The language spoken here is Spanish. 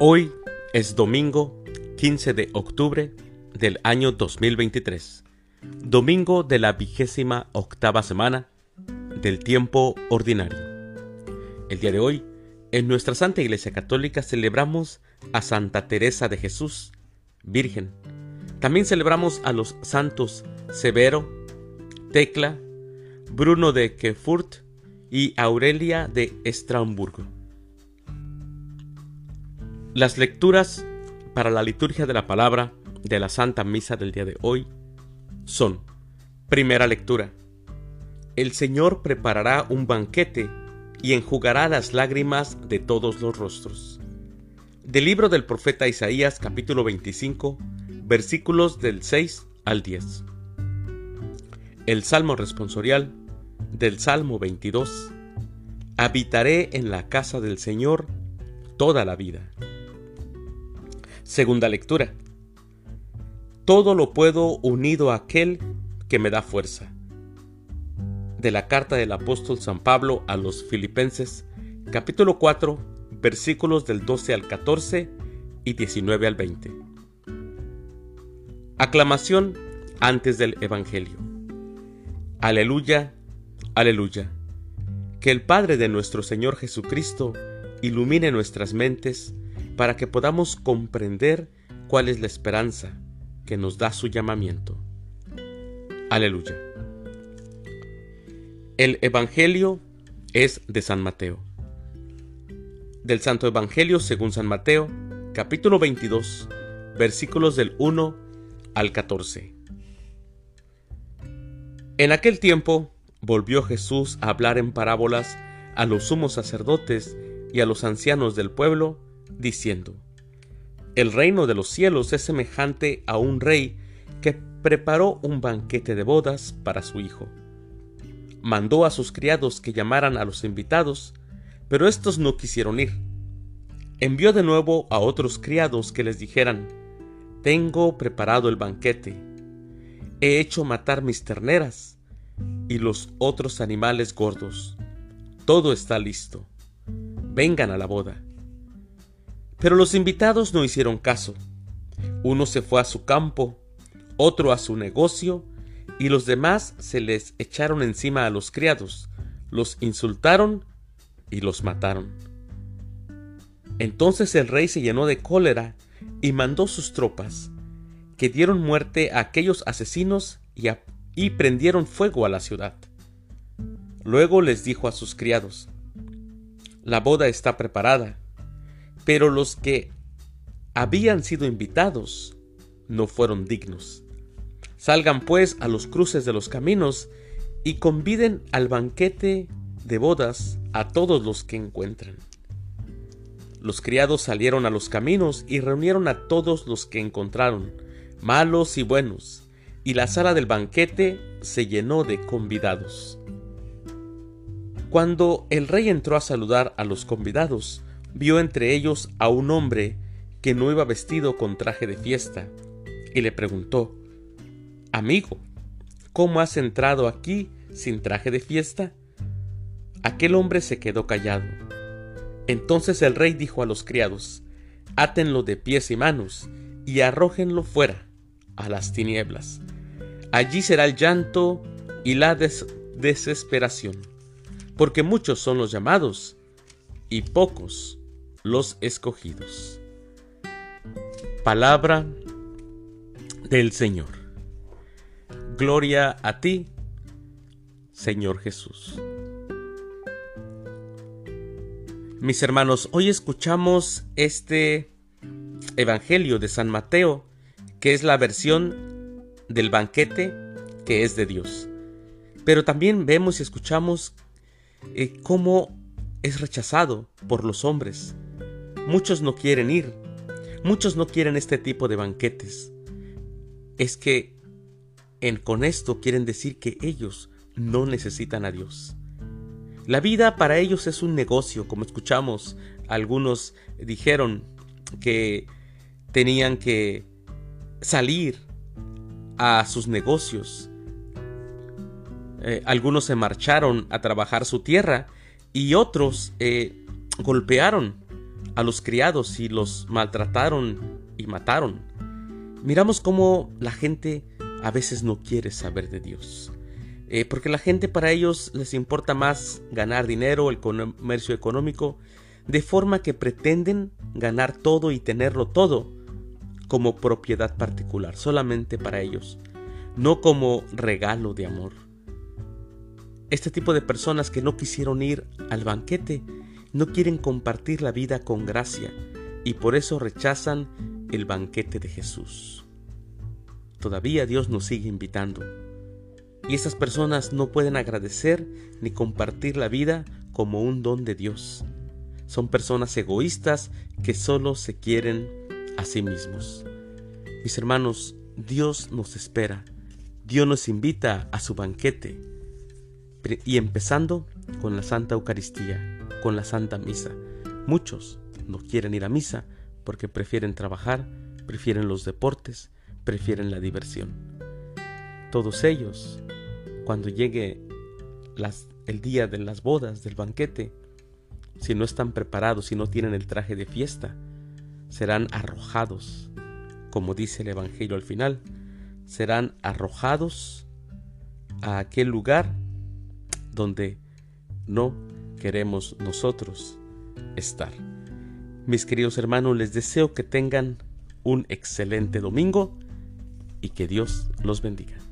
Hoy es domingo 15 de octubre del año 2023, domingo de la vigésima octava semana del tiempo ordinario. El día de hoy, en nuestra Santa Iglesia Católica celebramos a Santa Teresa de Jesús, Virgen. También celebramos a los santos Severo, Tecla, Bruno de Kefurt y Aurelia de Estraumburgo. Las lecturas para la liturgia de la palabra de la Santa Misa del día de hoy son, primera lectura, el Señor preparará un banquete y enjugará las lágrimas de todos los rostros. Del libro del profeta Isaías capítulo 25, versículos del 6 al 10. El Salmo responsorial del Salmo 22. Habitaré en la casa del Señor toda la vida. Segunda lectura. Todo lo puedo unido a aquel que me da fuerza. De la carta del apóstol San Pablo a los Filipenses, capítulo 4, versículos del 12 al 14 y 19 al 20. Aclamación antes del Evangelio. Aleluya, aleluya. Que el Padre de nuestro Señor Jesucristo ilumine nuestras mentes para que podamos comprender cuál es la esperanza que nos da su llamamiento. Aleluya. El Evangelio es de San Mateo. Del Santo Evangelio según San Mateo, capítulo 22, versículos del 1 al 14. En aquel tiempo volvió Jesús a hablar en parábolas a los sumos sacerdotes y a los ancianos del pueblo, diciendo, El reino de los cielos es semejante a un rey que preparó un banquete de bodas para su hijo. Mandó a sus criados que llamaran a los invitados, pero estos no quisieron ir. Envió de nuevo a otros criados que les dijeran, Tengo preparado el banquete, he hecho matar mis terneras y los otros animales gordos. Todo está listo. Vengan a la boda. Pero los invitados no hicieron caso. Uno se fue a su campo, otro a su negocio, y los demás se les echaron encima a los criados, los insultaron y los mataron. Entonces el rey se llenó de cólera y mandó sus tropas, que dieron muerte a aquellos asesinos y, prendieron fuego a la ciudad. Luego les dijo a sus criados, La boda está preparada pero los que habían sido invitados no fueron dignos. Salgan pues a los cruces de los caminos y conviden al banquete de bodas a todos los que encuentren. Los criados salieron a los caminos y reunieron a todos los que encontraron, malos y buenos, y la sala del banquete se llenó de convidados. Cuando el rey entró a saludar a los convidados, vio entre ellos a un hombre que no iba vestido con traje de fiesta, y le preguntó, Amigo, ¿cómo has entrado aquí sin traje de fiesta? Aquel hombre se quedó callado. Entonces el rey dijo a los criados, Átenlo de pies y manos, y arrójenlo fuera, a las tinieblas. Allí será el llanto y la desesperación, porque muchos son los llamados, y pocos los escogidos. Palabra del Señor. Gloria a ti, Señor Jesús. Mis hermanos, hoy escuchamos este Evangelio de San Mateo, que es la versión del banquete que es de Dios. Pero también vemos y escuchamos eh, cómo es rechazado por los hombres, Muchos no quieren ir. Muchos no quieren este tipo de banquetes. Es que en, con esto quieren decir que ellos no necesitan a Dios. La vida para ellos es un negocio, como escuchamos. Algunos dijeron que tenían que salir a sus negocios. Eh, algunos se marcharon a trabajar su tierra y otros eh, golpearon a los criados y los maltrataron y mataron. Miramos cómo la gente a veces no quiere saber de Dios. Eh, porque la gente para ellos les importa más ganar dinero, el comercio económico, de forma que pretenden ganar todo y tenerlo todo como propiedad particular, solamente para ellos, no como regalo de amor. Este tipo de personas que no quisieron ir al banquete no quieren compartir la vida con gracia y por eso rechazan el banquete de Jesús. Todavía Dios nos sigue invitando y esas personas no pueden agradecer ni compartir la vida como un don de Dios. Son personas egoístas que solo se quieren a sí mismos. Mis hermanos, Dios nos espera. Dios nos invita a su banquete. Y empezando con la Santa Eucaristía, con la Santa Misa. Muchos no quieren ir a misa porque prefieren trabajar, prefieren los deportes, prefieren la diversión. Todos ellos cuando llegue el día de las bodas, del banquete, si no están preparados, si no tienen el traje de fiesta, serán arrojados, como dice el Evangelio al final, serán arrojados a aquel lugar donde no queremos nosotros estar. Mis queridos hermanos, les deseo que tengan un excelente domingo y que Dios los bendiga.